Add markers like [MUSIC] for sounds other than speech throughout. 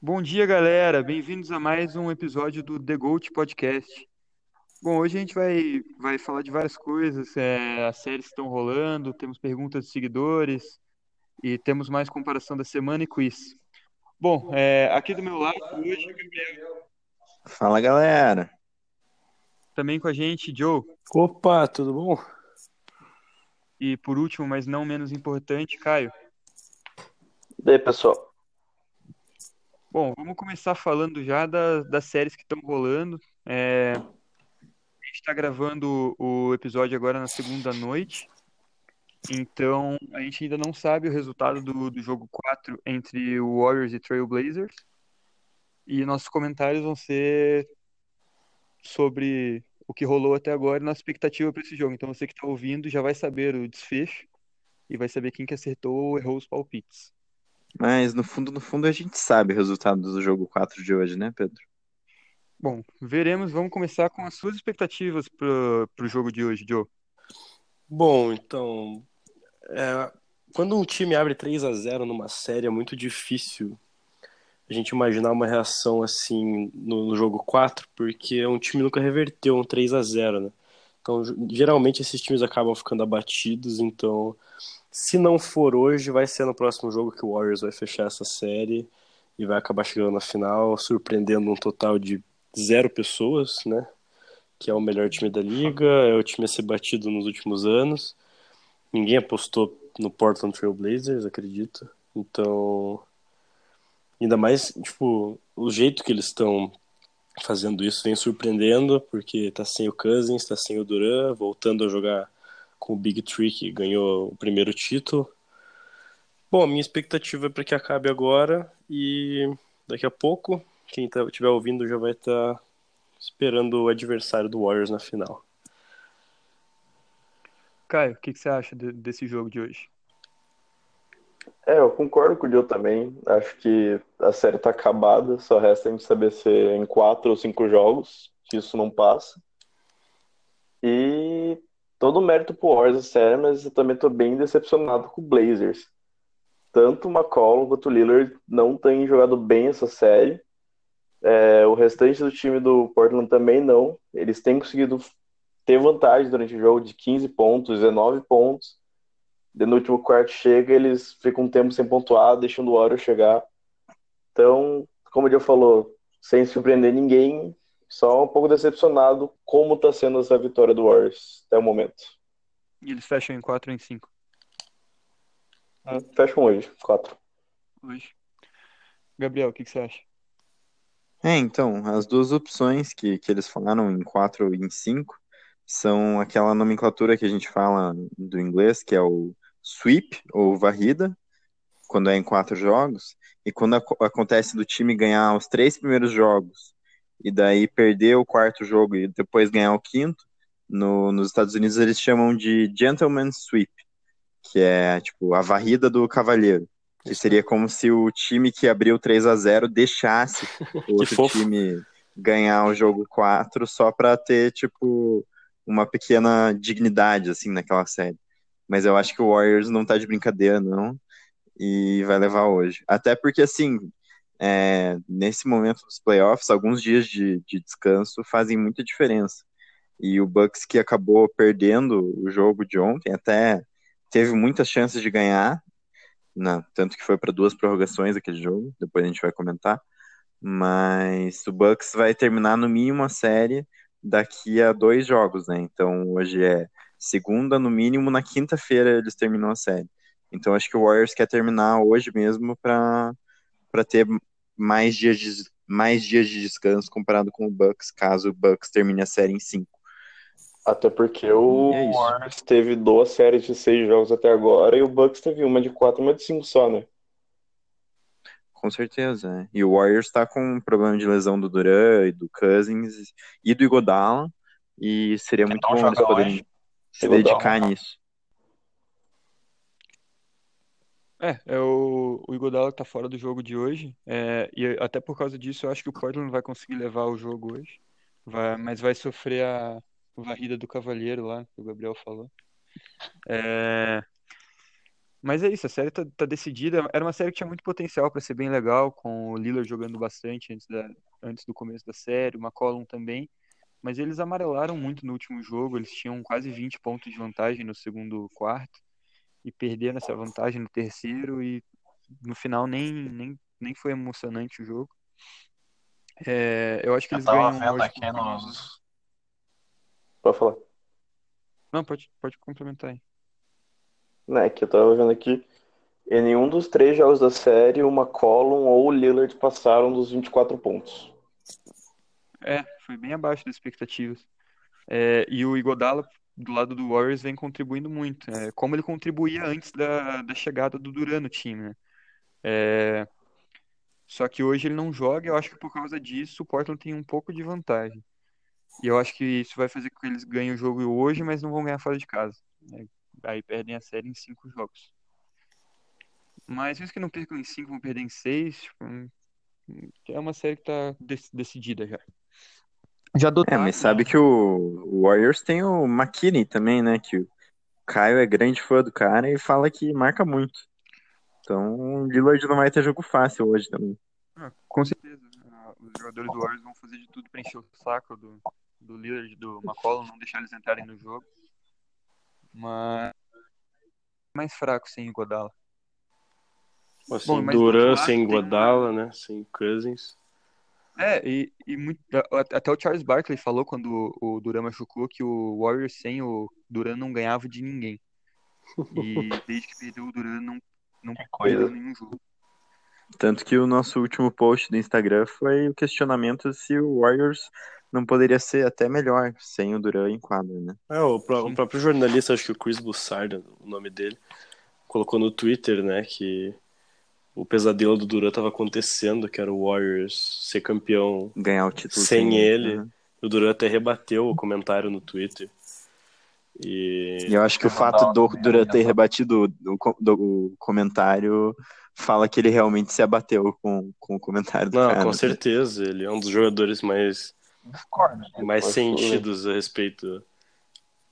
Bom dia, galera. Bem-vindos a mais um episódio do The Goat Podcast. Bom, hoje a gente vai, vai falar de várias coisas, é, as séries estão rolando, temos perguntas de seguidores e temos mais comparação da semana e quiz. Bom, é, aqui do meu lado hoje é o Gabriel. Fala, galera. Também com a gente, Joe. Opa, tudo bom? E por último, mas não menos importante, Caio. E aí, pessoal? Bom, vamos começar falando já da, das séries que estão rolando. É, a gente está gravando o episódio agora na segunda noite. Então, a gente ainda não sabe o resultado do, do jogo 4 entre o Warriors e Trailblazers. E nossos comentários vão ser sobre o que rolou até agora e nossa expectativa para esse jogo. Então, você que está ouvindo já vai saber o desfecho e vai saber quem que acertou ou errou os palpites. Mas no fundo, no fundo, a gente sabe o resultado do jogo 4 de hoje, né, Pedro? Bom, veremos. Vamos começar com as suas expectativas para o jogo de hoje, Joe. Bom, então, é, quando um time abre 3 a 0 numa série, é muito difícil a gente imaginar uma reação assim no, no, jogo 4, porque um time nunca reverteu um 3 a 0 né? Então, geralmente esses times acabam ficando abatidos, então se não for hoje, vai ser no próximo jogo que o Warriors vai fechar essa série e vai acabar chegando na final, surpreendendo um total de zero pessoas, né? Que é o melhor time da liga, é o time a ser batido nos últimos anos. Ninguém apostou no Portland Trail Blazers, acredito. Então, ainda mais, tipo, o jeito que eles estão fazendo isso vem surpreendendo, porque tá sem o Cousins, tá sem o Duran, voltando a jogar com o Big Tree, que ganhou o primeiro título. Bom, a minha expectativa é para que acabe agora e daqui a pouco, quem estiver tá, ouvindo já vai estar tá esperando o adversário do Warriors na final. Caio, o que, que, você acha de, desse jogo de hoje? É, eu concordo com o Dio também. Acho que a série tá acabada, só resta a gente saber se é em quatro ou cinco jogos, que isso não passa. E todo o mérito pro a série, mas eu também tô bem decepcionado com o Blazers. Tanto o McCollum quanto o Lillard não têm jogado bem essa série. É, o restante do time do Portland também não. Eles têm conseguido ter vantagem durante o jogo de 15 pontos, 19 pontos. No último quarto chega, eles ficam um tempo sem pontuar, deixando o Warriors chegar. Então, como o Dio falou, sem surpreender ninguém, só um pouco decepcionado como está sendo essa vitória do Warriors até o momento. E eles fecham em 4 ou em 5? Ah, fecham hoje, 4. Hoje. Gabriel, o que, que você acha? É, então, as duas opções que, que eles falaram em 4 e em 5 são aquela nomenclatura que a gente fala do inglês, que é o sweep ou varrida, quando é em quatro jogos, e quando ac acontece do time ganhar os três primeiros jogos e daí perder o quarto jogo e depois ganhar o quinto, no, nos Estados Unidos eles chamam de gentleman's sweep, que é tipo a varrida do cavalheiro. Que seria como se o time que abriu 3 a 0 deixasse [LAUGHS] o outro time ganhar o jogo 4 só para ter, tipo, uma pequena dignidade, assim, naquela série. Mas eu acho que o Warriors não tá de brincadeira, não, e vai levar hoje. Até porque, assim, é, nesse momento dos playoffs, alguns dias de, de descanso fazem muita diferença. E o Bucks que acabou perdendo o jogo de ontem, até teve muitas chances de ganhar, não, tanto que foi para duas prorrogações aquele jogo, depois a gente vai comentar. Mas o Bucks vai terminar no mínimo a série daqui a dois jogos, né? Então hoje é segunda, no mínimo na quinta-feira eles terminam a série. Então acho que o Warriors quer terminar hoje mesmo para ter mais dias de mais dias de descanso comparado com o Bucks, caso o Bucks termine a série em cinco. Até porque o é Warriors teve duas séries de seis jogos até agora e o Bucks teve uma de quatro, uma de cinco só, né? Com certeza. É. E o Warriors está com um problema de lesão do Duran e do Cousins e do Igodala. E seria muito bom eles poderem se dedicar nisso. É, é o, o Igodala que tá fora do jogo de hoje. É, e até por causa disso, eu acho que o Portland vai conseguir levar o jogo hoje. Vai, mas vai sofrer a varrida do Cavalheiro lá, que o Gabriel falou. É, Mas é isso, a série tá, tá decidida. Era uma série que tinha muito potencial para ser bem legal, com o Lillard jogando bastante antes, da, antes do começo da série, o McCollum também. Mas eles amarelaram muito no último jogo, eles tinham quase 20 pontos de vantagem no segundo quarto e perderam essa vantagem no terceiro e no final nem, nem, nem foi emocionante o jogo. É, eu acho que Eu eles ganham vendo hoje aqui nos. Pode falar. Não, pode, pode complementar aí. Né, que eu tava vendo aqui. Em nenhum dos três jogos da série, o McCollum ou o Lillard passaram dos 24 pontos. É, foi bem abaixo das expectativas. É, e o Iguodala, do lado do Warriors, vem contribuindo muito. É, como ele contribuía antes da, da chegada do Duran no time, né? É, só que hoje ele não joga, eu acho que por causa disso o Portland tem um pouco de vantagem. E eu acho que isso vai fazer com que eles ganhem o jogo hoje, mas não vão ganhar fora de casa. né? Aí perdem a série em cinco jogos. Mas mesmo que não percam em cinco, vão perder em seis. tipo, é uma série que tá dec- decidida já. Já do É, mas sabe que o Warriors tem o McKinney também, né? Que o Caio é grande fã do cara e fala que marca muito. Então o Lillard não vai ter jogo fácil hoje também. Ah, com certeza. Ah, Os jogadores do Warriors vão fazer de tudo pra encher o saco do, do Lillard, do McCollum, não deixar eles entrarem no jogo. Mas mais fraco sem o Godala. Assim, Bom, Duran sem Godala, né? Sem Cousins. É, e, e muito, até o Charles Barkley falou quando o, o Duran machucou que o Warriors sem o Duran não ganhava de ninguém. E [LAUGHS] desde que perdeu o Duran não, não Que coisa. perdeu nenhum jogo. Tanto que o nosso último post do Instagram foi o questionamento se o Warriors não poderia ser até melhor sem o Duran em quadra, né? É, o, pró- o próprio jornalista, acho que o Chris Bussard, o nome dele, colocou no Twitter, né, que o pesadelo do Duran estava acontecendo, que era o Warriors ser campeão. Ganhar o título Sem ele. Uhum. O Duran até rebateu o comentário no Twitter. E E eu acho que o fato do não- Duran ter rebatido o, do- comentário fala que ele realmente se abateu com, com o comentário do Não, cara. com né? certeza, ele é um dos jogadores mais, Discordo. mais Acho sentidos a respeito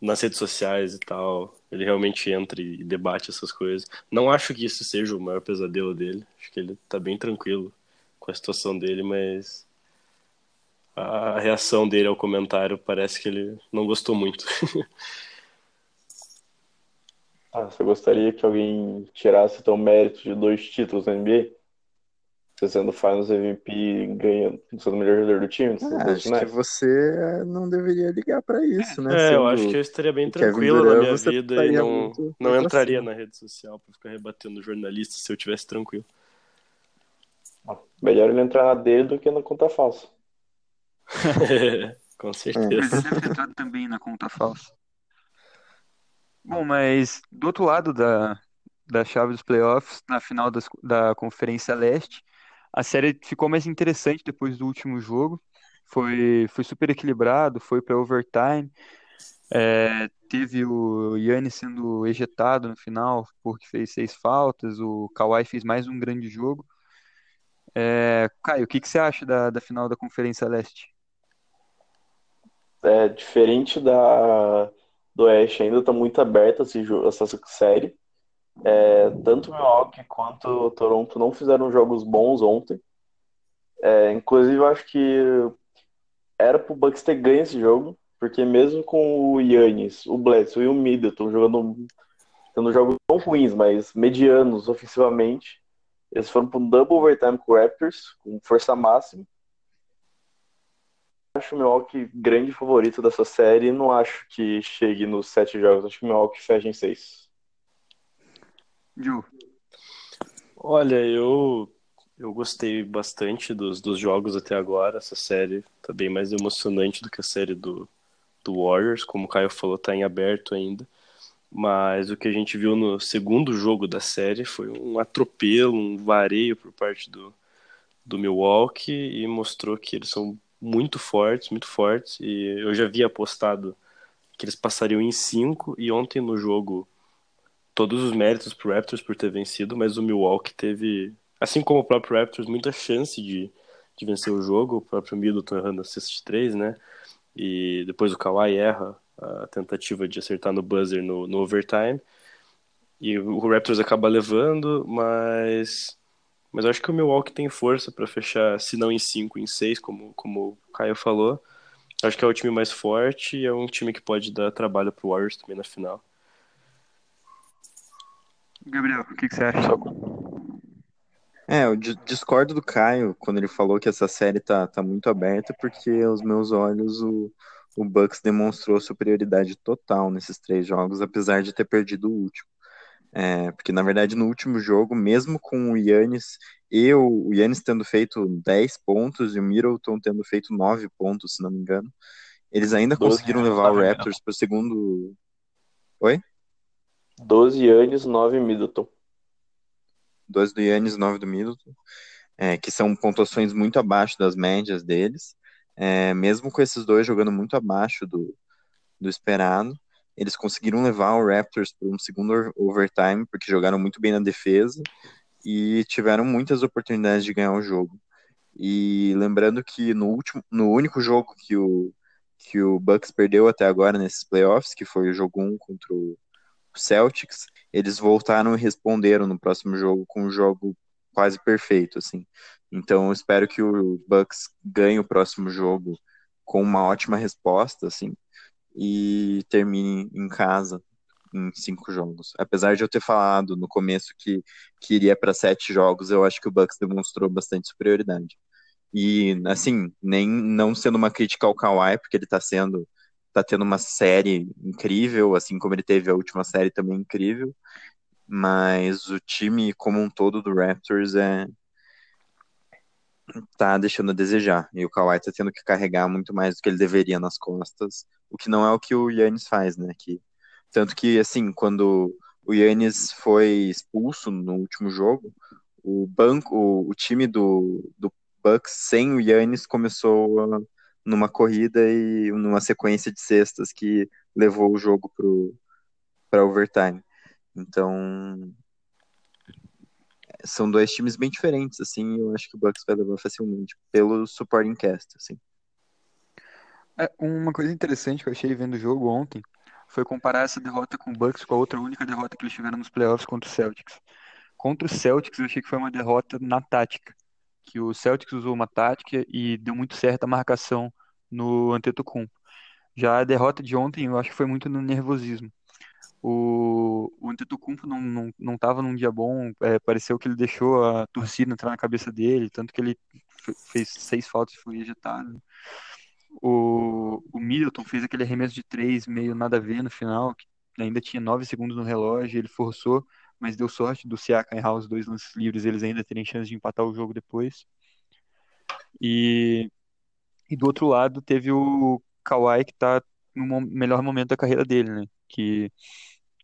nas redes sociais e tal. Ele realmente entra e debate essas coisas. Não acho que isso seja o maior pesadelo dele. Acho que ele tá bem tranquilo com a situação dele, mas a reação dele ao comentário parece que ele não gostou muito. [LAUGHS] Ah, você gostaria que alguém tirasse teu mérito de dois títulos na NBA? Você sendo Finals MVP ganhando, sendo o melhor jogador do time? Ah, acho que você não deveria ligar pra isso, né? É, eu Sendo acho que eu estaria bem tranquilo na Durant, minha você vida e não, muito não entraria cima. na rede social pra ficar rebatendo jornalista se eu tivesse tranquilo. Melhor ele entrar na dele do que na conta falsa. [LAUGHS] com Mas certeza. ele deve ter entrado também na conta falsa. Bom, mas do outro lado da, da chave dos playoffs, na final das- da Conferência Leste, a série ficou mais interessante depois do último jogo. Foi, foi super equilibrado, foi para overtime. É, teve o Yannis sendo ejetado no final porque fez seis faltas. O Kawhi fez mais um grande jogo. É, Caio, o que que você acha da, da final da Conferência Leste? É diferente da do Oeste, ainda tá muito aberta essa série. É, tanto Milwaukee quanto o Toronto não fizeram jogos bons ontem. É, inclusive, eu acho que era pro Bucks ter ganho esse jogo, porque mesmo com o Yannis, o Bledsoe e o Middleton jogando tendo jogos não ruins, mas medianos ofensivamente, eles foram para um double overtime com o Raptors, com força máxima. Acho o Milwaukee grande favorito dessa série não acho que chegue nos sete jogos. Acho que o Milwaukee fecha em seis. Joe, Olha, eu, eu gostei bastante dos, dos jogos até agora. Essa série tá bem mais emocionante do que a série do, do Warriors. Como o Caio falou, tá em aberto ainda. Mas o que a gente viu no segundo jogo da série foi um atropelo, um vareio por parte do, do Milwaukee e mostrou que eles são muito fortes, muito fortes. E eu já havia apostado que eles passariam em cinco e ontem no jogo todos os méritos pro Raptors por ter vencido, mas o Milwaukee teve, assim como o próprio Raptors, muita chance de, de vencer o jogo. O próprio Middleton errando a cesta de três, né? E depois o Kawhi erra a tentativa de acertar no buzzer no, no overtime. E o Raptors acaba levando, mas mas eu acho que o Milwaukee tem força para fechar, se não em 5, em 6, como, como o Caio falou. Acho que é o time mais forte e é um time que pode dar trabalho pro Warriors também na final. Gabriel, o que, que você acha? É, eu discordo do Caio quando ele falou que essa série tá, tá muito aberta, porque aos meus olhos o, o Bucks demonstrou superioridade total nesses três jogos, apesar de ter perdido o último. É, porque, na verdade, no último jogo, mesmo com o Yannis e o, o Yannis tendo feito 10 pontos e o Middleton tendo feito 9 pontos, se não me engano, eles ainda conseguiram levar o Raptors para o segundo. Oi? 12 Yannis, 9 Middleton. 12 do Yannis, 9 do Middleton, é, que são pontuações muito abaixo das médias deles. É, mesmo com esses dois jogando muito abaixo do, do esperado, eles conseguiram levar o Raptors para um segundo overtime, porque jogaram muito bem na defesa e tiveram muitas oportunidades de ganhar o jogo. E lembrando que no último, no único jogo que o que o Bucks perdeu até agora nesses playoffs, que foi o jogo 1 contra o Celtics, eles voltaram e responderam no próximo jogo com um jogo quase perfeito, assim. Então eu espero que o Bucks ganhe o próximo jogo com uma ótima resposta, assim, e termine em casa em cinco jogos. Apesar de eu ter falado no começo que, que iria para sete jogos, eu acho que o Bucks demonstrou bastante superioridade. E assim, nem não sendo uma crítica ao Kawhi, porque ele está sendo tá tendo uma série incrível, assim como ele teve a última série também incrível, mas o time como um todo do Raptors é tá deixando a desejar. E o Kawhi tá tendo que carregar muito mais do que ele deveria nas costas, o que não é o que o Yannis faz, né? Que, tanto que, assim, quando o Yannis foi expulso no último jogo, o banco, o, o time do, do Bucks sem o Yannis começou a, numa corrida e numa sequência de cestas que levou o jogo para overtime. Então, são dois times bem diferentes, assim, eu acho que o Bucks vai levar facilmente, pelo supporting cast, assim. É, uma coisa interessante que eu achei vendo o jogo ontem foi comparar essa derrota com o Bucks com a outra única derrota que eles tiveram nos playoffs contra o Celtics. Contra o Celtics eu achei que foi uma derrota na tática, que o Celtics usou uma tática e deu muito certo a marcação no Antetokounmpo. Já a derrota de ontem eu acho que foi muito no nervosismo. O, o Antetokounmpo não, não, não num dia bom, é, pareceu que ele deixou a torcida entrar na cabeça dele, tanto que ele fez seis faltas e foi ejetado. O, o Middleton fez aquele arremesso de três meio nada a ver no final, que ainda tinha nove segundos no relógio, ele forçou, mas deu sorte do Siakam errar os dois lances livres, eles ainda terem chance de empatar o jogo depois. E, e do outro lado teve o Kawhi que tá no melhor momento da carreira dele, né? Que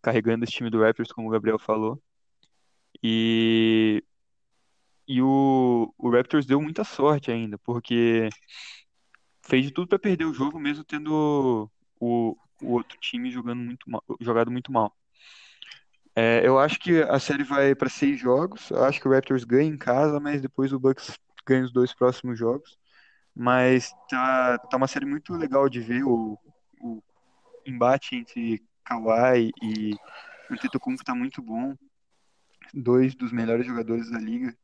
carregando esse time do Raptors, como o Gabriel falou. E, e o, o Raptors deu muita sorte ainda, porque fez de tudo para perder o jogo, mesmo tendo o, o outro time jogando muito mal, jogado muito mal. É, eu acho que a série vai para seis jogos. Eu acho que o Raptors ganha em casa, mas depois o Bucks ganha os dois próximos jogos. Mas tá, tá uma série muito legal de ver o, o embate entre Kawhi e Antetokounmpo tá muito bom. Dois dos melhores jogadores da liga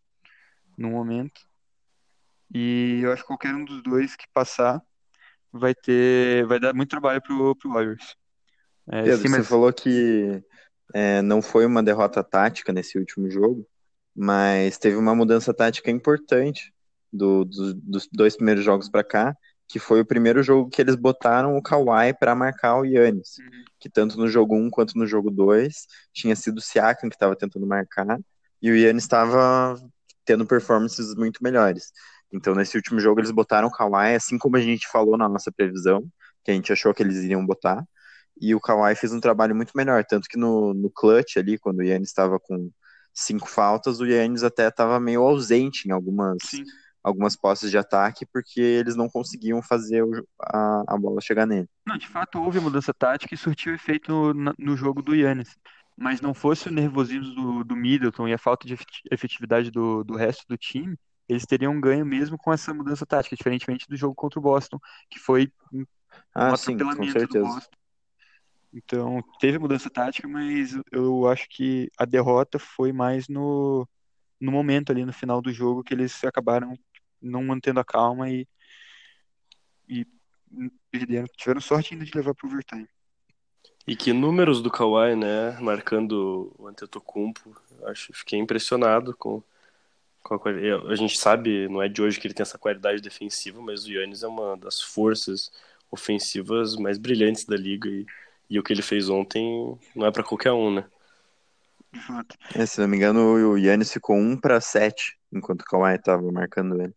no momento. E eu acho que qualquer um dos dois que passar vai ter, vai dar muito trabalho pro, pro Warriors. É, Pedro, sim, mas... você falou que é, não foi uma derrota tática nesse último jogo, mas teve uma mudança tática importante do, do, dos dois primeiros jogos para cá, que foi o primeiro jogo que eles botaram o Kawhi para marcar o Yannis, uhum. que tanto no jogo 1 quanto no jogo 2 tinha sido o Siakam que estava tentando marcar, e o Yannis estava tendo performances muito melhores. Então, nesse último jogo, eles botaram o Kawhi, assim como a gente falou na nossa previsão, que a gente achou que eles iriam botar, e o Kawhi fez um trabalho muito melhor, tanto que no, no clutch ali, quando o Yannis estava com cinco faltas, o Yannis até estava meio ausente em algumas, algumas posses de ataque, porque eles não conseguiam fazer o, a, a bola chegar nele. Não, de fato houve mudança tática e surtiu efeito no, no jogo do Yannis. Mas não fosse o nervosismo do, do Middleton e a falta de efetividade do, do resto do time, eles teriam ganho mesmo com essa mudança tática, diferentemente do jogo contra o Boston, que foi um ah, sim, com certeza. Então, teve mudança tática, mas eu acho que a derrota foi mais no, no momento ali, no final do jogo, que eles acabaram não mantendo a calma e, e perderam. Tiveram sorte ainda de levar pro overtime. E que números do Kawhi, né? Marcando o Antetokounmpo. Acho, fiquei impressionado com, com a A gente sabe, não é de hoje que ele tem essa qualidade defensiva, mas o Yannis é uma das forças ofensivas mais brilhantes da liga. E, e o que ele fez ontem não é para qualquer um, né? É, se não me engano, o Yannis ficou 1 para 7 enquanto o Kawhi tava marcando ele.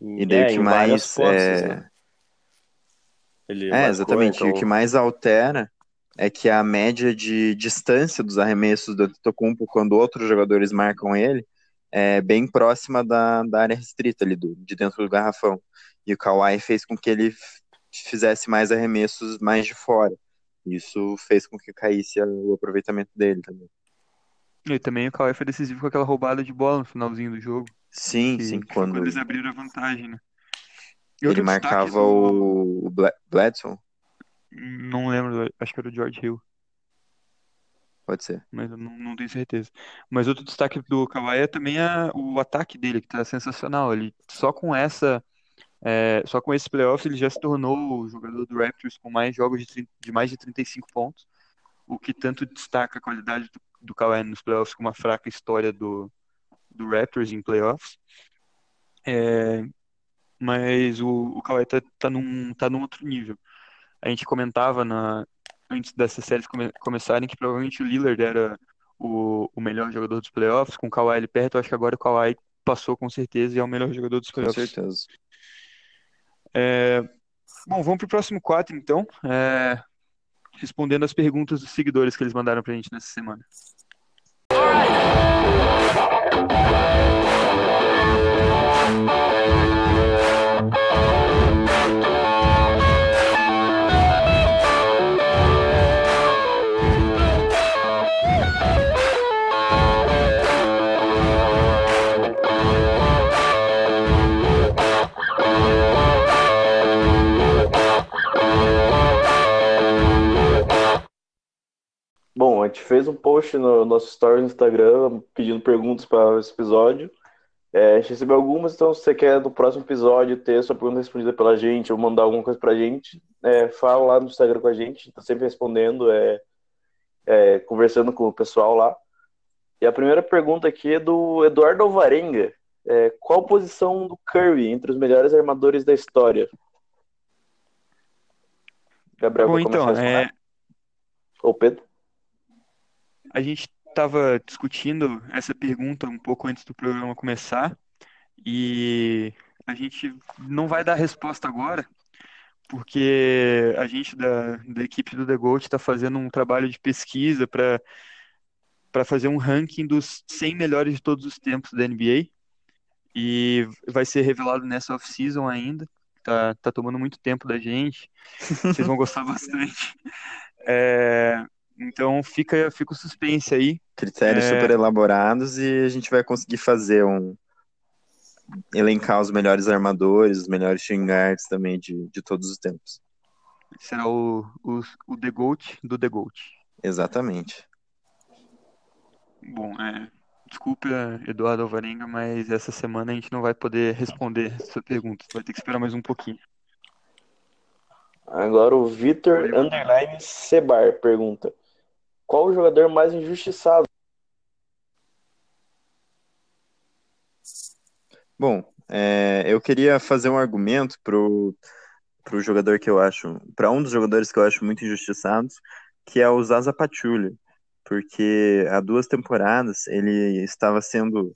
E daí é, o que mais. Posses, é... né? Ele é, marcou, exatamente. então... E o que mais altera é que a média de distância dos arremessos do Antetokounmpo quando outros jogadores marcam ele é bem próxima da, da área restrita ali, do, de dentro do garrafão. E o Kawhi fez com que ele fizesse mais arremessos mais de fora. Isso fez com que caísse o aproveitamento dele também. E também o Kawhi foi decisivo com aquela roubada de bola no finalzinho do jogo. Sim, sim, foi quando eles abriram a vantagem, né? E ele marcava do- o Bla- Bledson, Não lembro, acho que era o George Hill, pode ser. mas eu não, não tenho certeza. Mas outro destaque do Kawhi é também a- o ataque dele, que tá sensacional. Ele só com essa, é, só com esses playoffs ele já se tornou o jogador do Raptors com mais jogos de, 30 de mais de 35 pontos, o que tanto destaca a qualidade do, do Kawhi nos playoffs com uma fraca história do, do Raptors em playoffs. É, mas o, o Kawhi tá, tá, num, tá num outro nível. A gente comentava na, antes dessas séries come- começarem que provavelmente o Lillard era o, o melhor jogador dos playoffs, com o Kawhi ali perto, eu acho que agora o Kawhi passou com certeza e é o melhor jogador dos Com playoffs. certeza. É, bom, vamos pro próximo quadro então, é, respondendo as perguntas dos seguidores que eles mandaram pra gente nessa semana. A gente fez um post no nosso story no Instagram pedindo perguntas para esse episódio. É, a gente recebeu algumas, então se você quer no próximo episódio ter sua pergunta respondida pela gente ou mandar alguma coisa pra gente, é, fala lá no Instagram com a gente, tá sempre respondendo, é, é, conversando com o pessoal lá. E a primeira pergunta aqui é do Eduardo Alvarenga. É, qual posição do Curry entre os melhores armadores da história? Gabriel, Bom, então, a é, Ou Pedro? A gente estava discutindo essa pergunta um pouco antes do programa começar e a gente não vai dar resposta agora, porque a gente da, da equipe do The Gold está fazendo um trabalho de pesquisa para para fazer um ranking dos 100 melhores de todos os tempos da NBA e vai ser revelado nessa off-season ainda. Tá, tá tomando muito tempo da gente, vocês vão gostar [LAUGHS] bastante. É, então fica, fica o suspense aí. Critérios É. super elaborados e a gente vai conseguir fazer um. elencar os melhores armadores, os melhores shooting guards também de, de todos os tempos. Será o, o, o The GOAT do The GOAT. Exatamente. Bom, é, desculpa, Eduardo Alvarenga, mas essa semana a gente não vai poder responder essa pergunta. Vai ter que esperar mais um pouquinho. Agora o Vitor. Underline Sebar pergunta: Qual o jogador mais injustiçado? Bom, é, eu queria fazer um argumento pro, pro jogador que eu acho, para um dos jogadores que eu acho muito injustiçados, que é o Zaza Pachulia, porque há duas temporadas ele estava sendo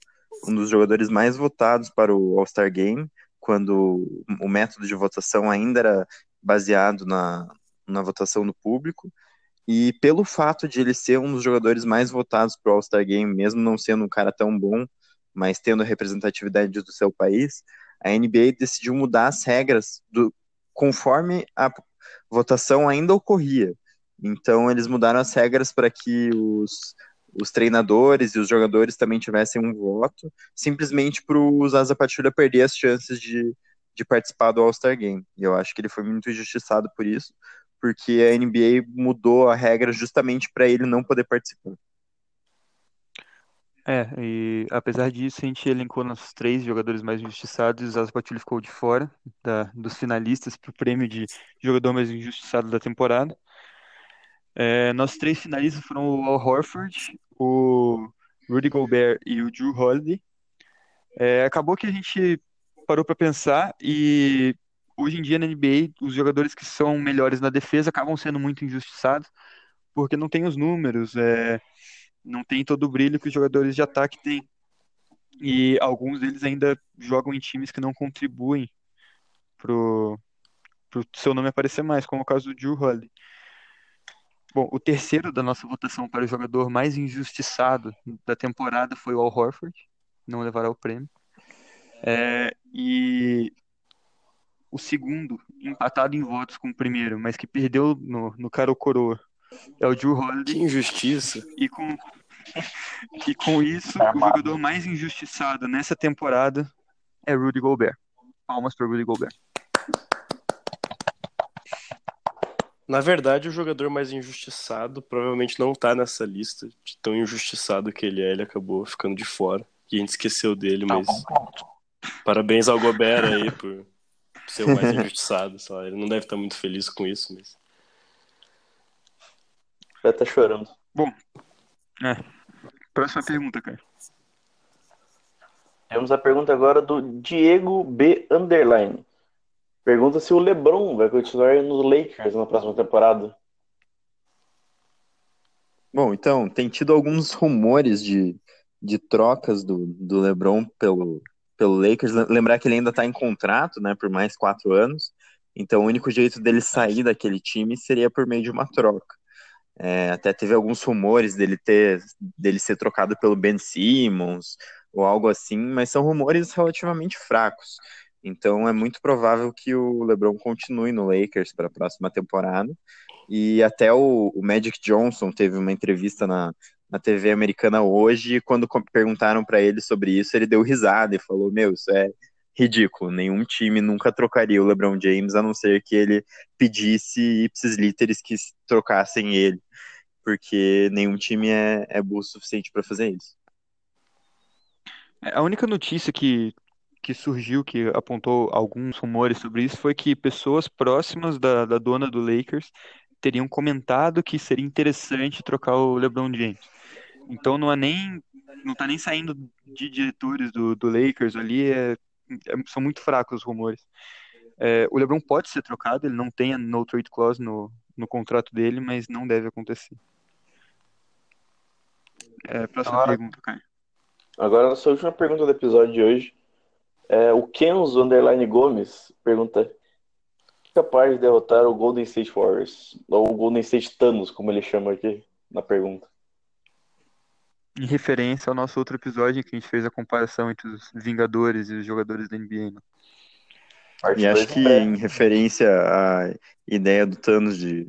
um dos jogadores mais votados para o All-Star Game, quando o método de votação ainda era baseado na, na votação do público, e pelo fato de ele ser um dos jogadores mais votados para o All-Star Game, mesmo não sendo um cara tão bom, mas tendo a representatividade do seu país, a NBA decidiu mudar as regras do, conforme a votação ainda ocorria. Então, eles mudaram as regras para que os, os treinadores e os jogadores também tivessem um voto, simplesmente para o Zaza Pachulia perder as chances de, de participar do All-Star Game. E eu acho que ele foi muito injustiçado por isso, porque a NBA mudou a regra justamente para ele não poder participar. É, e apesar disso, a gente elencou nossos três jogadores mais injustiçados e o Zaza Pachulia ficou de fora da, dos finalistas para o prêmio de jogador mais injustiçado da temporada. É, nossos três finalistas foram o Al Horford, o Rudy Gobert e o Drew Holiday. É, acabou que a gente parou para pensar e hoje em dia na NBA os jogadores que são melhores na defesa acabam sendo muito injustiçados porque não tem os números, é, não tem todo o brilho que os jogadores de ataque têm. E alguns deles ainda jogam em times que não contribuem pro, pro seu nome aparecer mais, como é o caso do Drew Holiday. Bom, o terceiro da nossa votação para o jogador mais injustiçado da temporada foi o Al Horford, não levará o prêmio. É, e o segundo, empatado em votos com o primeiro, mas que perdeu no, no cara ou coroa, é o Drew Holiday. Que injustiça. E com, [LAUGHS] e com isso, o jogador mais injustiçado nessa temporada é Rudy Gobert. Palmas para Rudy Gobert. Na verdade, o jogador mais injustiçado provavelmente não tá nessa lista de tão injustiçado que ele é. Ele acabou ficando de fora. E a gente esqueceu dele, mas. Parabéns ao Gobert aí por ser o mais [LAUGHS] injustiçado. Só. Ele não deve estar muito feliz com isso, mas. Já tá chorando. Bom, é. Próxima pergunta, cara. Temos a pergunta agora do Diego B. Underline. Pergunta se o LeBron vai continuar nos Lakers na próxima temporada. Bom, então, tem tido alguns rumores de, de trocas do, do LeBron pelo, pelo Lakers. Lembrar que ele ainda está em contrato, né, por mais quatro anos. Então, o único jeito dele sair daquele time seria por meio de uma troca. É, até teve alguns rumores dele ter dele ser trocado pelo Ben Simmons ou algo assim, mas são rumores relativamente fracos. Então é muito provável que o LeBron continue no Lakers para a próxima temporada. E até o, o, Magic Johnson teve uma entrevista na, na TV americana hoje, e quando perguntaram para ele sobre isso, ele deu risada e falou: Meu, isso é ridículo. Nenhum time nunca trocaria o LeBron James, a não ser que ele pedisse ipsis literis que trocassem ele porque nenhum time é, é bom o suficiente para fazer isso. É, a única notícia que, que surgiu, que apontou alguns rumores sobre isso, foi que pessoas próximas da, da dona do Lakers teriam comentado que seria interessante trocar o LeBron James. Então não é nem não tá nem saindo de diretores do, do Lakers ali, é, é, são muito fracos os rumores. É, o LeBron pode ser trocado, ele não tem a no trade clause no, no contrato dele, mas não deve acontecer. É, próxima agora, pergunta, Caio. Agora, nossa última pergunta do episódio de hoje. É, o Kenzo Underline Gomes pergunta: capaz de derrotar o Golden State Warriors? Ou o Golden State Thanos, como ele chama aqui na pergunta. Em referência ao nosso outro episódio em que a gente fez a comparação entre os Vingadores e os jogadores da NBA. Né? E acho que em referência à ideia do Thanos de,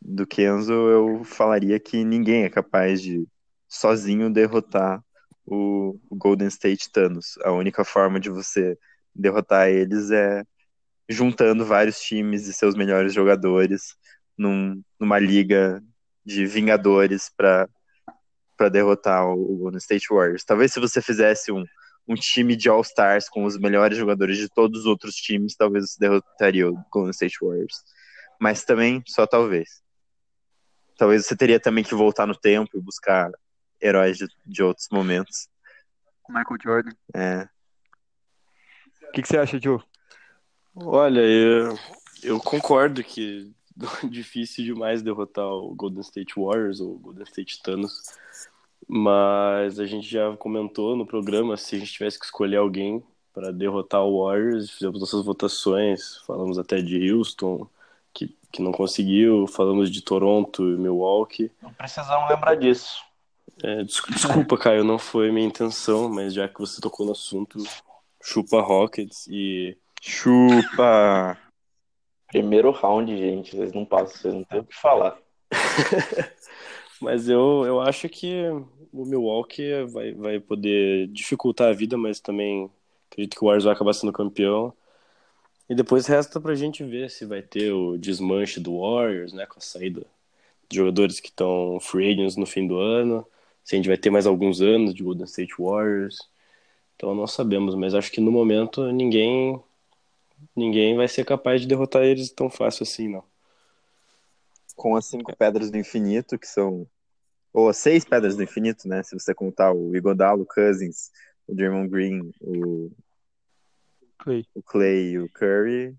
do Kenzo, eu falaria que ninguém é capaz de sozinho derrotar o, o Golden State Thanos. A única forma de você derrotar eles é juntando vários times e seus melhores jogadores num, numa liga de Vingadores para para derrotar o, o Golden State Warriors. Talvez se você fizesse um, um time de All-Stars com os melhores jogadores de todos os outros times, talvez você derrotaria o Golden State Warriors. Mas também, só talvez. Talvez você teria também que voltar no tempo e buscar heróis de, de outros momentos. Michael Jordan. É. O que, que, você acha, Joe? Olha, eu, eu concordo que é [LAUGHS] difícil demais derrotar o Golden State Warriors ou o Golden State Thanos. Mas a gente já comentou no programa se a gente tivesse que escolher alguém para derrotar o Warriors, fizemos nossas votações, falamos até de Houston, que, que não conseguiu, falamos de Toronto e Milwaukee. Não precisamos lembrar disso. É, desculpa, Caio, não foi minha intenção, mas já que você tocou no assunto, chupa Rockets e. Chupa! Primeiro round, gente, vocês não passam, vocês não têm o que falar. [LAUGHS] mas eu, eu acho que o Milwaukee vai, vai poder dificultar a vida, mas também acredito que o Warriors vai acabar sendo campeão. E depois resta pra gente ver se vai ter o desmanche do Warriors, né? Com a saída de jogadores que estão free agents no fim do ano. Se a gente vai ter mais alguns anos de Golden State Warriors. Então não sabemos, mas acho que no momento ninguém ninguém vai ser capaz de derrotar eles tão fácil assim, não. Com as cinco pedras do infinito, que são. Ou as seis pedras do infinito, né? Se você contar o Igodalo, o Cousins, o Draymond Green, o Clay. o Clay e o Curry.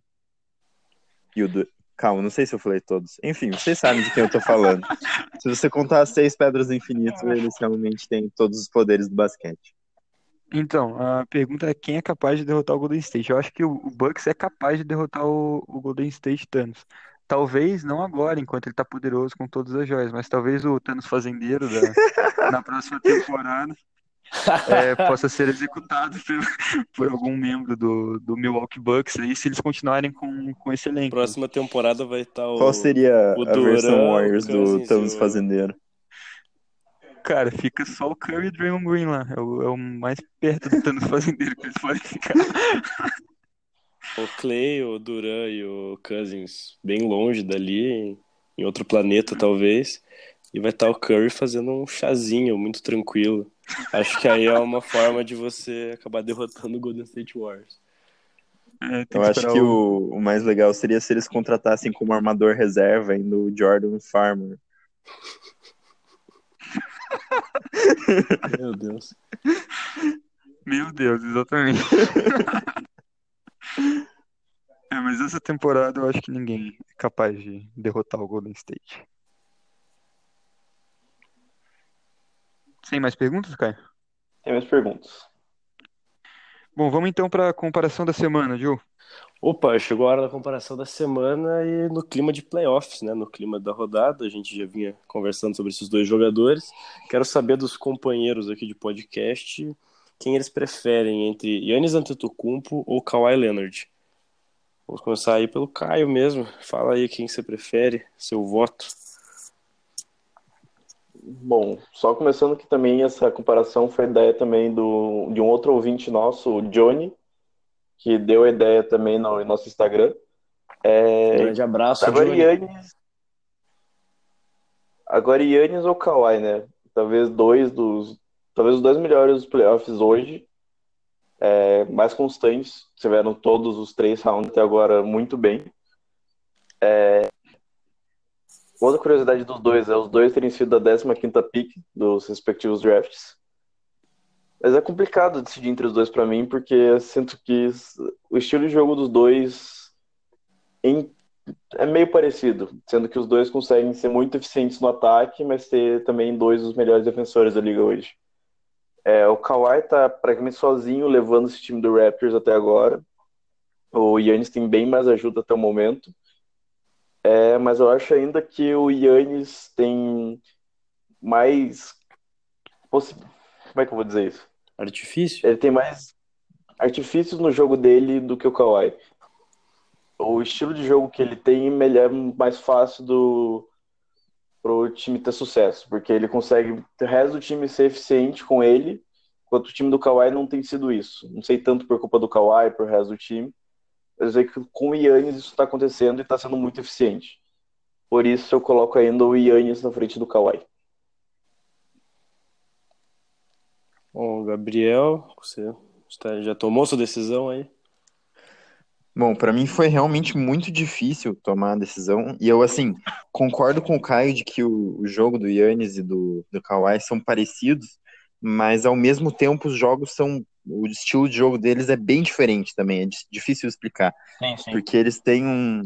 E o. Du... Calma, não sei se eu falei todos. Enfim, vocês sabem de quem eu tô falando. [LAUGHS] se você contar as seis pedras do infinito, eles realmente têm todos os poderes do basquete. Então, a pergunta é quem é capaz de derrotar o Golden State? Eu acho que o o Bucks é capaz de derrotar o, o Golden State Thanos. Talvez não agora, enquanto ele tá poderoso com todas as joias, mas talvez o Thanos fazendeiro da, na próxima temporada é, possa ser executado [LAUGHS] por, por algum membro do, do Milwaukee Bucks aí, se eles continuarem com, com esse elenco. Próxima temporada vai estar o. Qual seria o a versão Durant, Warriors o do Cousins e Thanos o- Fazendeiro? Cara, fica só o Curry e o Draymond Green lá. É o, é o mais perto do Thanos [LAUGHS] fazendeiro que eles podem ficar. O Clay, o Duran e o Cousins bem longe dali, em- outro planeta talvez. E vai estar o Curry fazendo um chazinho muito tranquilo. Acho que aí é uma [LAUGHS] forma de você acabar derrotando o Golden State Warriors. É, Eu acho que o, o mais legal seria se eles contratassem como armador reserva ainda o Jordan Farmer. Meu Deus. Meu Deus, exatamente. [LAUGHS] É, mas essa temporada eu acho que ninguém é capaz de derrotar o Golden State. Sem mais perguntas, Caio? Tem mais perguntas. Bom, vamos então para a comparação da semana, Gil. Opa, chegou a hora da comparação da semana e no clima de playoffs, né? No clima da rodada, a gente já vinha conversando sobre esses dois jogadores. Quero saber dos companheiros aqui de podcast quem eles preferem entre Yannis Antetokounmpo ou Kawhi Leonard. Vamos começar aí pelo Caio mesmo. Fala aí quem você prefere, seu voto. Bom, só começando que também essa comparação foi ideia também do, de um outro ouvinte nosso, o Johnny, que deu a ideia também no nosso Instagram. É, Grande abraço, agora Johnny. Yannis, agora Yannis ou Kawhi, né? Talvez dois dos, talvez os dois melhores dos playoffs hoje, é, mais constantes, tiveram todos os três rounds até agora muito bem. É, outra curiosidade dos dois é os dois terem sido da 15ª pick dos respectivos drafts. Mas é complicado decidir entre os dois pra mim, porque eu sinto que o estilo de jogo dos dois é meio parecido, sendo que os dois conseguem ser muito eficientes no ataque, mas ter também dois dos melhores defensores da liga hoje. É, o Kawhi tá praticamente sozinho levando esse time do Raptors até agora. O Yannis tem bem mais ajuda até o momento. É, mas eu acho ainda que o Yannis tem mais possi- Como é que eu vou dizer isso? Artifício? Ele tem mais artifícios no jogo dele do que o Kawhi. O estilo de jogo que ele tem é mais fácil do pro time ter sucesso, porque ele consegue o resto do time ser eficiente com ele, enquanto o time do Kawhi não tem sido isso. Não sei tanto por culpa do Kawhi, por resto do time, mas eu sei que com o Yannis isso está acontecendo e está sendo muito eficiente. Por isso eu coloco ainda o Yannis na frente do Kawhi. Bom, Gabriel, você já tomou sua decisão aí? Bom, pra mim foi realmente muito difícil tomar a decisão. E eu, assim, concordo com o Caio de que o, o jogo do Yannis e do, do Kawhi são parecidos, mas ao mesmo tempo os jogos são. O estilo de jogo deles é bem diferente também, é di- difícil explicar. Sim, sim. Porque eles têm um,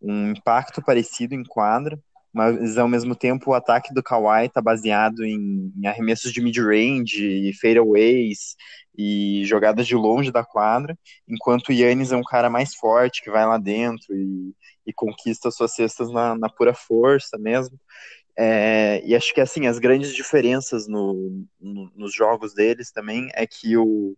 um impacto parecido em quadra, mas ao mesmo tempo o ataque do Kawhi está baseado em, em arremessos de mid-range e fadeaways e jogadas de longe da quadra, enquanto o Yannis é um cara mais forte, que vai lá dentro e, e conquista suas cestas na, na pura força mesmo. É, e acho que assim, as grandes diferenças no, no- nos jogos deles também é que o,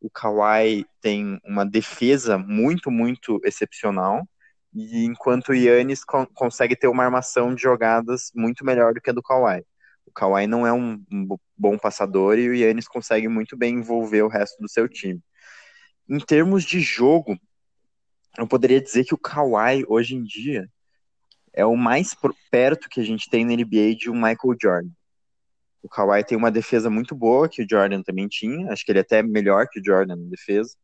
o Kawhi tem uma defesa muito, muito excepcional, e enquanto o Yannis con- consegue ter uma armação de jogadas muito melhor do que a do Kawhi. O Kawhi não é um, um bo- bom passador e o Yannis consegue muito bem envolver o resto do seu time. Em termos de jogo, eu poderia dizer que o Kawhi, hoje em dia, é o mais perto que a gente tem na NBA de um Michael Jordan. O Kawhi tem uma defesa muito boa, que o Jordan também tinha. Acho que ele é até melhor que o Jordan na defesa.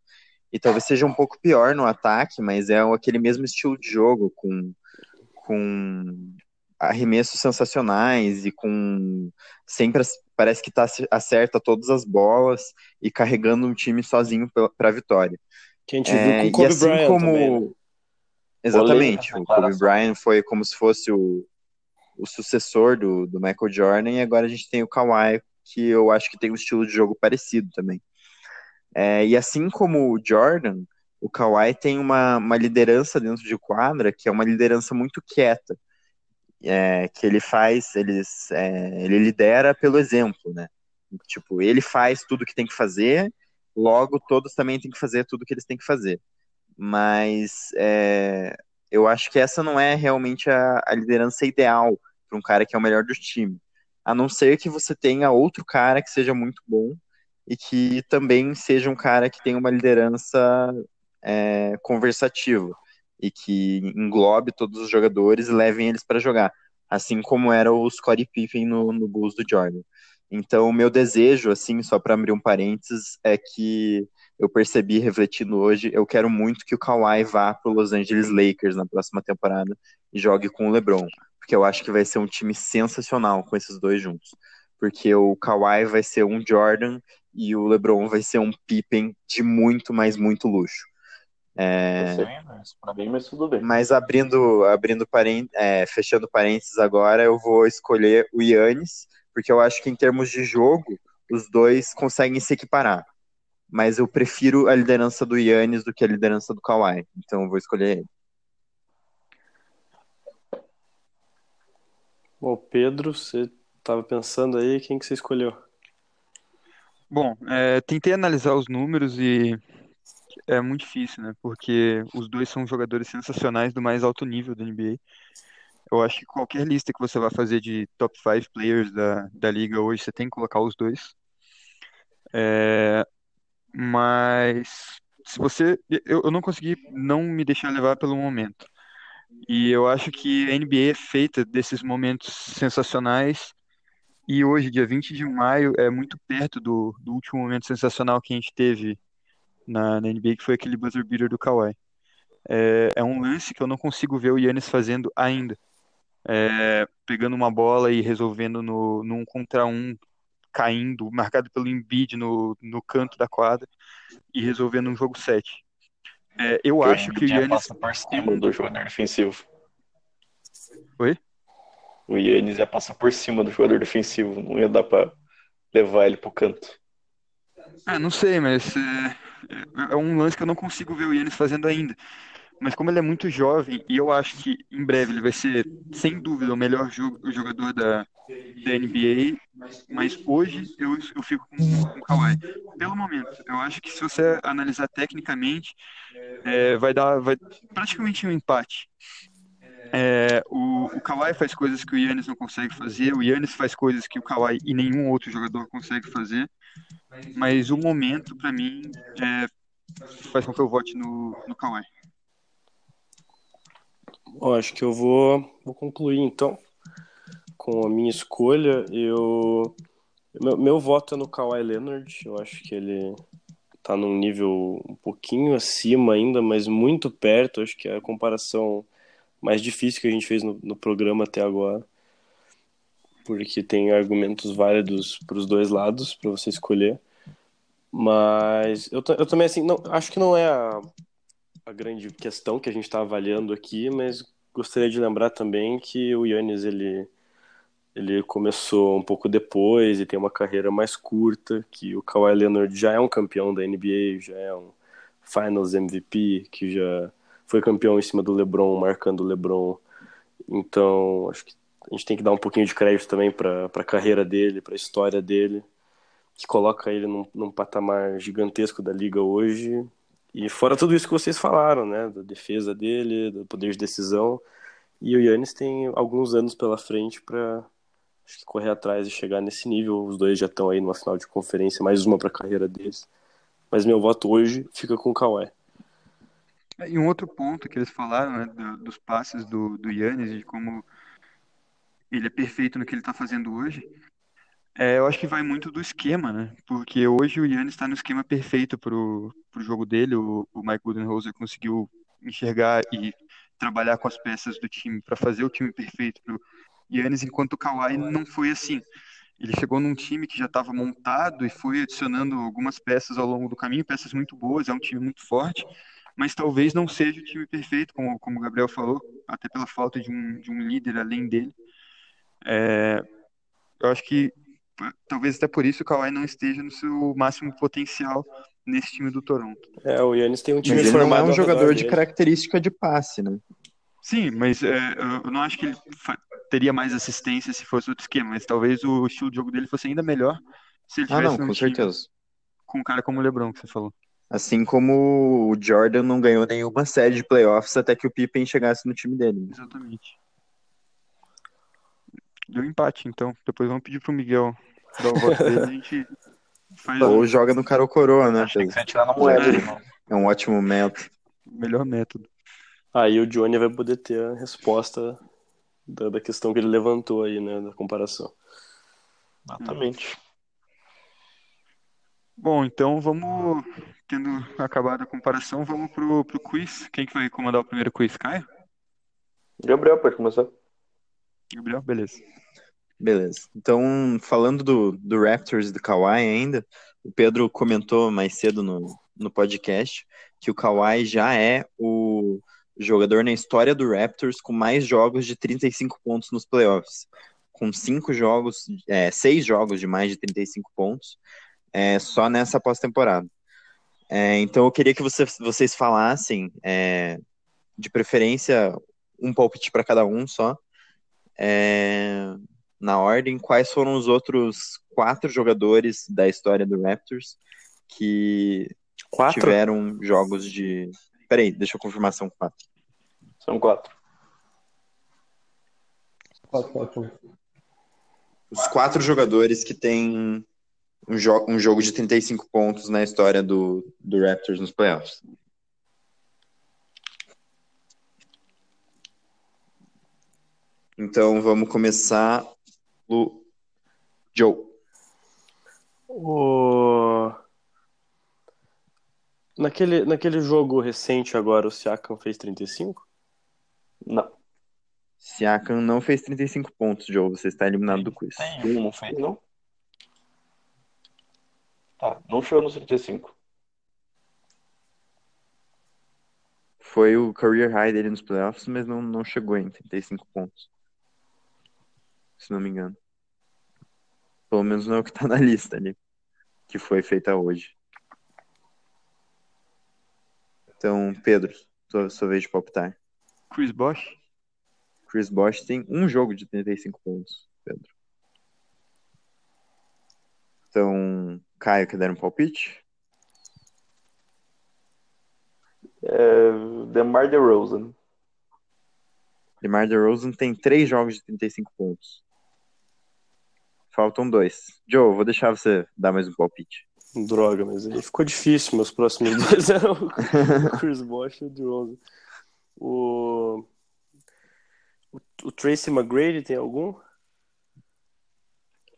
E talvez seja um pouco pior no ataque, mas é aquele mesmo estilo de jogo, com, com arremessos sensacionais e com sempre parece que tá, acerta todas as bolas e carregando um time sozinho para a vitória. Que a gente é, viu com o Kobe assim Bryant como... também, né? Exatamente, o Kobe Bryant foi como se fosse o, o sucessor do, do Michael Jordan e agora a gente tem o Kawhi, que eu acho que tem um estilo de jogo parecido também. É, e assim como o Jordan, o Kawhi tem uma, uma liderança dentro de quadra que é uma liderança muito quieta é, que ele faz, ele, é, ele lidera pelo exemplo, né? Tipo, ele faz tudo que tem que fazer, logo todos também têm que fazer tudo que eles têm que fazer. Mas é, eu acho que essa não é realmente a, a liderança ideal para um cara que é o melhor do time. A não ser que você tenha outro cara que seja muito bom e que também seja um cara que tenha uma liderança é, conversativa e que englobe todos os jogadores e levem eles para jogar, assim como era o Scottie Pippen no, no Bulls do Jordan. Então, o meu desejo, assim, só para abrir um parênteses, é que eu percebi refletindo hoje, eu quero muito que o Kawhi vá para Los Angeles Lakers na próxima temporada e jogue com o LeBron, porque eu acho que vai ser um time sensacional com esses dois juntos. Porque o Kawhi vai ser um Jordan e o LeBron vai ser um Pippen de muito, mas muito luxo. É... Mim, mas tudo bem. Mas abrindo, abrindo parênteses, é, fechando parênteses agora, eu vou escolher o Yannis, porque eu acho que em termos de jogo, os dois conseguem se equiparar. Mas eu prefiro a liderança do Yannis do que a liderança do Kawhi. Então eu vou escolher ele. Bom, Pedro, você estava pensando aí, quem que você escolheu? Bom, é, tentei analisar os números e é muito difícil, né? Porque os dois são jogadores sensacionais do mais alto nível da NBA. Eu acho que qualquer lista que você vai fazer de top 5 players da, da liga hoje, você tem que colocar os dois. É, mas se você. Eu, eu não consegui não me deixar levar pelo momento. E eu acho que a NBA é feita desses momentos sensacionais. E hoje, dia 20 de maio, é muito perto do, do último momento sensacional que a gente teve na, na NBA, que foi aquele buzzer beater do Kawhi. É, é um lance que eu não consigo ver o Yannis fazendo ainda. É, pegando uma bola e resolvendo no, num contra um, caindo, marcado pelo Embiid no, no canto da quadra e resolvendo um jogo 7. É, eu o acho que o Yannis passa por cima do jogador defensivo. Oi? O Yannis ia passar por cima do jogador defensivo, não ia dar para levar ele pro canto. Ah, não sei, mas é, é um lance que eu não consigo ver o Yannis fazendo ainda. Mas como ele é muito jovem, e eu acho que em breve ele vai ser, sem dúvida, o melhor jogador da, da NBA, mas hoje eu, eu fico com, com o Kawhi. Pelo momento, eu acho que se você analisar tecnicamente, é, vai dar vai, praticamente um empate. É, o, o Kawhi faz coisas que o Yannis não consegue fazer, o Yannis faz coisas que o Kawhi e nenhum outro jogador consegue fazer. Mas o momento, para mim, é, faz com que eu vote no, no Kawhi. Bom, acho que eu vou, vou concluir então com a minha escolha. Eu meu, meu voto é no Kawhi Leonard. Eu acho que ele tá num nível um pouquinho acima ainda, mas muito perto. Acho que é a comparação mais difícil que a gente fez no, no programa até agora porque tem argumentos válidos para os dois lados para você escolher. Mas eu, eu também assim, não, acho que não é a, a grande questão que a gente está avaliando aqui, mas gostaria de lembrar também que o Yannis ele ele começou um pouco depois e tem uma carreira mais curta, que o Kawhi Leonard já é um campeão da NBA, já é um Finals MVP, que já foi campeão em cima do LeBron, marcando o LeBron. Então, acho que a gente tem que dar um pouquinho de crédito também para a carreira dele, para a história dele, que coloca ele num, num, patamar gigantesco da liga hoje. E fora tudo isso que vocês falaram, né, da defesa dele, do poder de decisão. E o Yannis tem alguns anos pela frente para correr atrás e chegar nesse nível. Os dois já estão aí numa final de conferência, mais uma para a carreira deles. Mas meu voto hoje fica com o Kawhi. E um outro ponto que eles falaram, né, do- dos passes do, do Yannis e de como ele é perfeito no que ele está fazendo hoje, é, eu acho que vai muito do esquema, né? Porque hoje o Yannis está no esquema perfeito pro, pro jogo dele. O, o Mike Budenholzer conseguiu enxergar e trabalhar com as peças do time para fazer o time perfeito pro Yannis, enquanto o Kawhi não foi assim. Ele chegou num time que já estava montado e foi adicionando algumas peças ao longo do caminho, peças muito boas, é um time muito forte, mas talvez não seja o time perfeito, como, como o Gabriel falou, até pela falta de um, de um líder além dele. É, eu acho que talvez até por isso o Kawhi não esteja no seu máximo potencial nesse time do Toronto. É, o Yannis tem um time Mas ele não é formado um jogador de dele. característica de passe, né? Sim, mas é, eu não acho que ele teria mais assistência se fosse outro esquema, mas talvez o estilo de jogo dele fosse ainda melhor se ele Ah, tivesse não, num com time certeza. com um cara como o LeBron, que você falou. Assim como o Jordan não ganhou nenhuma série de playoffs até que o Pippen chegasse no time dele. né? Exatamente. Deu empate, então. Depois vamos pedir pro Miguel dar o voto dele e a [LAUGHS] gente faz Ou o joga no cara ou coroa, né? Acho que ser tirar na moeda de novo. É um ótimo método. melhor método. Aí o Johnny vai poder ter a resposta da, da questão que ele levantou aí, né, da comparação. Exatamente. Bom, então vamos, tendo acabado a comparação, vamos pro, pro quiz. Quem que vai comandar o primeiro quiz? Caio? Gabriel, pode começar. Gabriel? Beleza. Beleza. Então, falando do, do Raptors e do Kawhi ainda, o Pedro comentou mais cedo no, no podcast que o Kawhi já é o jogador na história do Raptors com mais jogos de 35 pontos nos playoffs. Com cinco jogos, é, seis jogos de mais de 35 pontos, é, só nessa pós-temporada. É, então eu queria que você- vocês falassem, é, de preferência, um palpite para cada um só. É, na ordem, quais foram os outros quatro jogadores da história do Raptors que Quatro? tiveram jogos de. Peraí, deixa eu confirmar, são quatro. São quatro. Os quatro jogadores que têm um, jo um jogo de 35 pontos na história do, do Raptors nos playoffs. Então vamos começar o Joe. O... Naquele, naquele jogo recente agora, o Siakam fez 35? Não. Siakam não fez 35 pontos, Joe. Você está eliminado do quiz. Tem um, não fez? Não. Tá, não chegou nos 35. Foi o career high dele nos playoffs, mas não, não chegou em 35 pontos. Se não me engano. Pelo menos não é o que tá na [LAUGHS] lista ali. Que foi feita hoje. Então, Pedro, sua, sua vez de palpitar. Chris Bosh? Chris Bosh tem um jogo de 35 pontos, Pedro. Então, Caio, quer dar um palpite? É, DeMar DeRozan. DeMar DeRozan tem três jogos de 35 pontos. Faltam dois. Joe, vou deixar você dar mais um palpite. Droga, mas aí ficou difícil. Meus próximos [LAUGHS] dois eram o Chris Bosh e o DeRozan. O... o, Tracy McGrady tem algum?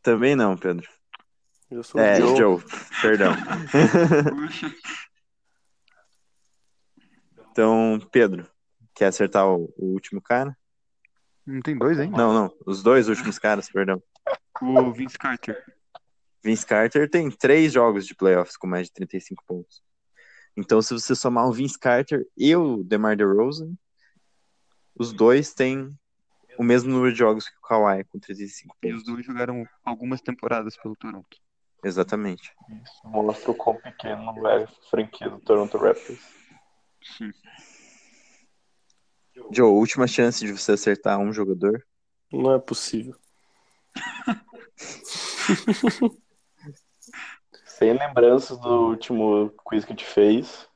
Também não, Pedro. Eu sou É, o Joe. Joe, perdão. [LAUGHS] Então, Pedro, quer acertar o, o último cara? não tem dois, hein? Não, não, os dois últimos caras, perdão. O Vince Carter. Vince Carter tem três jogos de playoffs com mais de 35 pontos. Então, se você somar o Vince Carter e o DeMar DeRozan, os dois têm o mesmo número de jogos que o Kawhi, com 35 E os pontos. dois jogaram algumas temporadas pelo Toronto. Exatamente. Isso mostra o quão pequeno é a franquia do Toronto Raptors. Sim. Joe, última chance de você acertar um jogador. Não é possível. [LAUGHS] Sem lembranças do último quiz que a gente fez.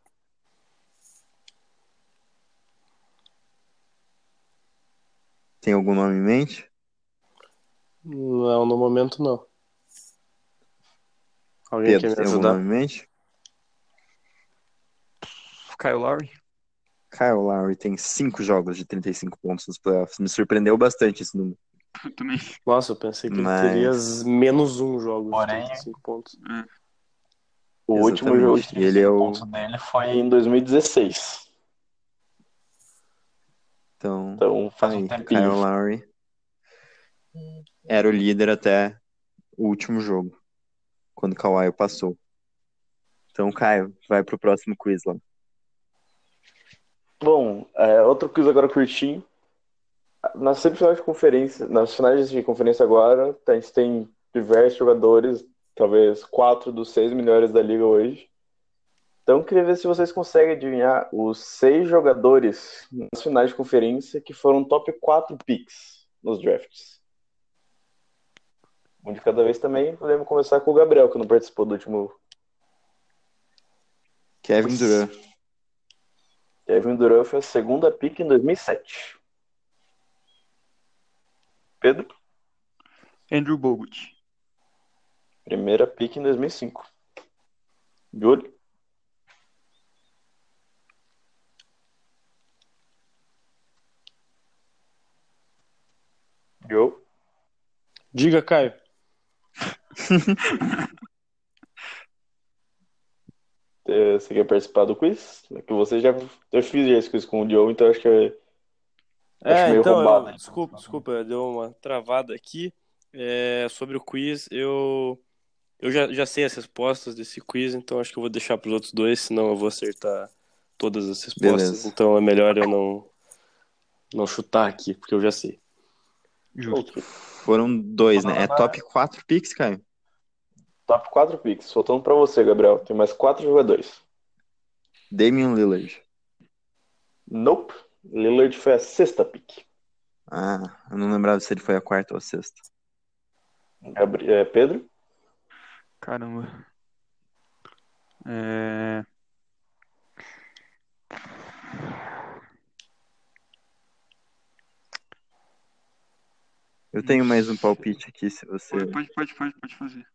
Tem algum nome em mente? Não, no momento não. Alguém Pedro, quer me tem algum ajudar? nome em mente? Kyle Lowry? Kyle Lowry tem cinco jogos de 35 pontos nos playoffs. Me surpreendeu bastante esse número. [LAUGHS] Também. Nossa, eu pensei que Mas- ele teria menos um jogo Porém- de 35 pontos. O último Exatamente. jogo de ele é O o. ponto dele foi em 2016. Então, Então faz um aí, tempinho. Kyle Lowry era o líder até o último jogo, quando o Kawhi passou. Então, Caio, vai pro próximo quiz lá. Bom, é, outro quiz agora curtinho. Nas semifinais de conferência, nas finais de conferência agora, a gente tem diversos jogadores, talvez quatro dos seis melhores da liga hoje. Então, eu queria ver se vocês conseguem adivinhar os seis jogadores nas finais de conferência que foram top 4 picks nos drafts. Um de cada vez também. Podemos começar com o Gabriel, que não participou do último. Kevin Durant. Kevin Durant foi a segunda pick em 2007. Pedro? Andrew Bogut. Primeira pick em 2005. Júlio? Joe? Diga, Caio. [LAUGHS] Você quer participar do quiz? É que você já. Eu fiz já esse quiz com o Joe, então acho que é. Meio então, roubado, eu- hein? desculpa, desculpa, deu uma travada aqui. É, sobre o quiz, eu, eu já, já sei as respostas desse quiz, então acho que eu vou deixar para os outros dois, senão eu vou acertar todas as respostas. Beleza. Então é melhor eu não, não chutar aqui, porque eu já sei. Justo. Foram dois, né? É top 4 picks, Caio? Top 4 picks. Faltando pra você, Gabriel. Tem mais quatro jogadores. Damian Lillard. Nope. Lillard foi a sexta pick. Ah, eu não lembrava se ele foi a quarta ou a sexta. Eh, Pedro? Caramba. É... Eu tenho mais um palpite aqui, se você. Pode, pode, pode, pode, pode fazer.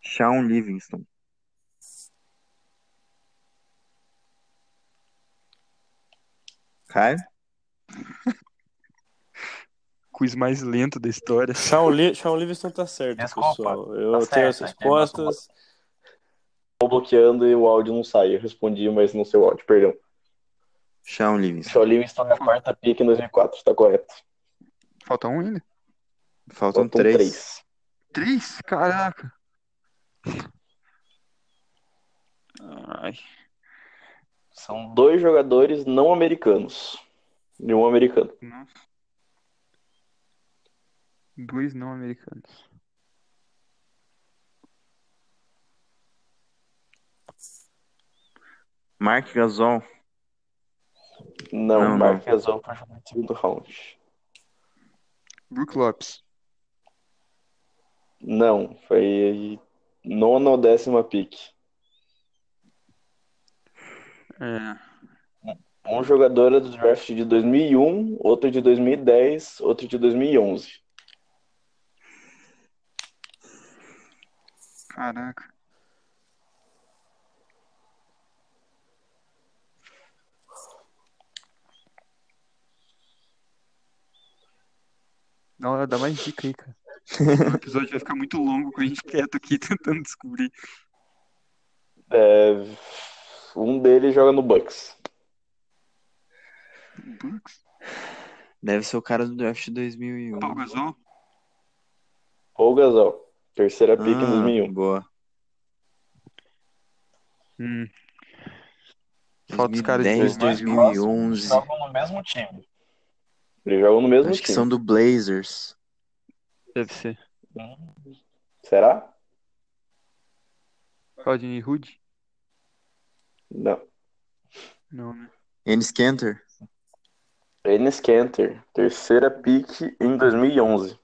Shawn Livingston. Caio? [LAUGHS] Quiz mais lento da história. Shawn, Shawn Livingston tá certo, Desculpa, pessoal. Eu tá tenho certo, as respostas. Tô bloqueando e o áudio não sai. Eu respondi, mas não sei o áudio, perdão. Shawn Livingston. Shaw Livingston é a quarta pick em 2004, tá correto. Falta um ainda? Faltam Faltam três. três. Três? Caraca. Ai. São dois jogadores não americanos. E um americano. Nossa. Dois não americanos. Mark Gasol. Não, Não, Mark Gasol foi no segundo round. Brook Lopes. Não, foi nona ou décima pick. É. Um jogador é do draft de 2001, outro de 2010, outro de 2011. Caraca. Dá, dá mais dica aí, cara. O episódio vai ficar muito longo com a gente quieto aqui [LAUGHS] tentando descobrir. É, um deles joga no Bucks. Bucks? Deve ser o cara do draft de 2001. Paul Gasol? Paul Gasol. Terceira pick em Ah, 2001. boa. Hum. Falta os caras de 2010, Os mais 2011. próximos jogam no mesmo time. Eles jogam no mesmo Acho que time. são do Blazers. Deve ser. Será? Rodney Hood? Não. Não, né? Enes Kanter. Enes Kanter. Terceira pick em 2011.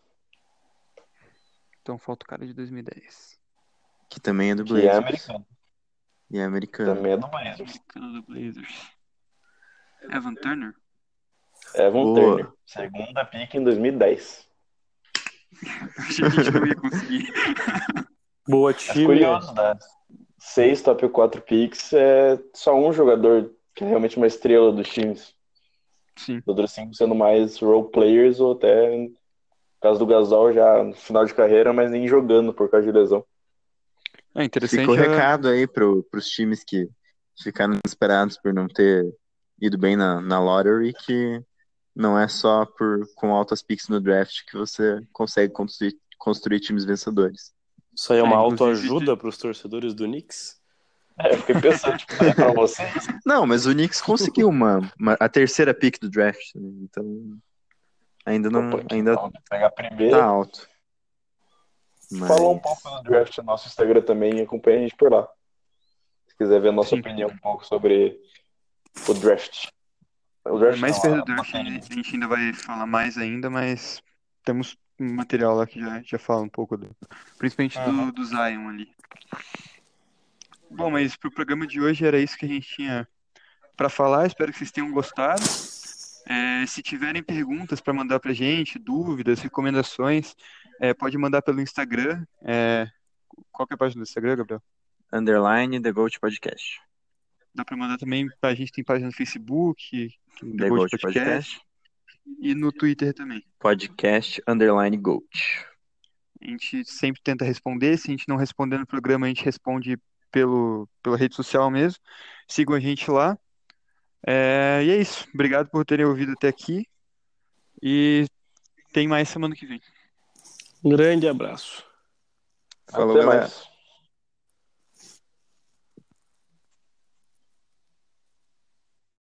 Então falta o cara de 2010. Que também é do Que é Blazers. Americano. E é americano. Também é do Blazers. Americano do Blazers. Evan Turner? Evan Boa. Turner. Segunda pick em 2010. [LAUGHS] Achei que a gente não ia conseguir. Boa As time. curiosidades. Seis top 4 picks. É só um jogador que é realmente uma estrela dos times. Sim. Os outros cinco sendo mais role players ou até, no caso do Gasol, já no final de carreira, mas nem jogando por causa de lesão. É interessante. Fica o a- recado aí pro, pros times que ficaram desesperados por não ter ido bem na, na lottery, que não é só por com altas picks no draft que você consegue construir, construir times vencedores. Isso aí é uma É, autoajuda para os torcedores do Knicks? É, eu fiquei pensando, tipo, é pra vocês. [LAUGHS] Não, mas o Knicks conseguiu uma, uma- a terceira pick do draft, né? então ainda não Opa, ainda pegar a primeira. tá alto. Mas- Fala um pouco do draft no nosso Instagram também e acompanha a gente por lá. Se quiser ver a nossa Sim. opinião um pouco sobre o draft. O draft mais não, perto a do draft, loteria. a gente ainda vai falar mais ainda, mas temos um material lá que já, já fala um pouco do. Principalmente do, do Zion ali. Bom, mas pro programa de hoje era isso que a gente tinha para falar. Espero que vocês tenham gostado. É, se tiverem perguntas para mandar pra gente, dúvidas, recomendações, é, pode mandar pelo Instagram. É, qual que é a página do Instagram, Gabriel? Underline The Goat Podcast. Dá para mandar também. A gente tem página no Facebook, The The Gold Podcast, Podcast. E no Twitter também. Podcast Underline Goat. A gente sempre tenta responder. Se a gente não responder no programa, a gente responde pelo, pela rede social mesmo. Sigam a gente lá. É, e é isso. Obrigado por terem ouvido até aqui. E tem mais semana que vem. Um grande abraço. Falou, Até galera. mais.